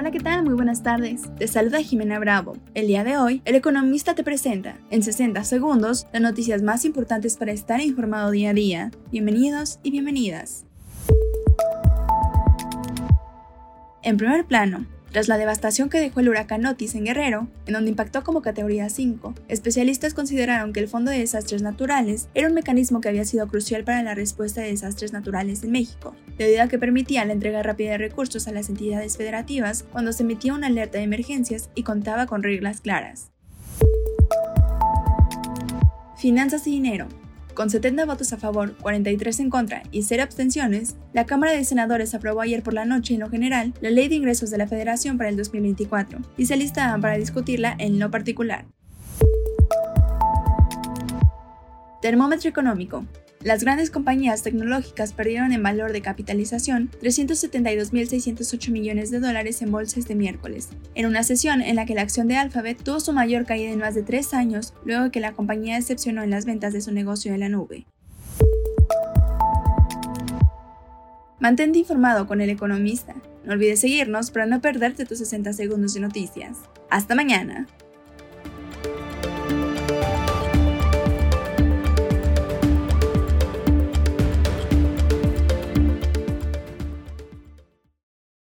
Hola, ¿qué tal? Muy buenas tardes. Te saluda Jimena Bravo. El día de hoy, el economista te presenta, en 60 segundos, las noticias más importantes para estar informado día a día. Bienvenidos y bienvenidas. En primer plano, tras la devastación que dejó el huracán Otis en Guerrero, en donde impactó como categoría 5, especialistas consideraron que el Fondo de Desastres Naturales era un mecanismo que había sido crucial para la respuesta de desastres naturales en México, debido a que permitía la entrega rápida de recursos a las entidades federativas cuando se emitía una alerta de emergencias y contaba con reglas claras. Finanzas y dinero. Con 70 votos a favor, 43 en contra y 0 abstenciones, la Cámara de Senadores aprobó ayer por la noche en lo general la Ley de Ingresos de la Federación para el 2024 y se alistaban para discutirla en lo particular. Termómetro económico. Las grandes compañías tecnológicas perdieron en valor de capitalización 372.608 millones de dólares en bolsas de miércoles, en una sesión en la que la acción de Alphabet tuvo su mayor caída en más de tres años luego de que la compañía decepcionó en las ventas de su negocio de la nube. Mantente informado con el economista. No olvides seguirnos para no perderte tus 60 segundos de noticias. Hasta mañana.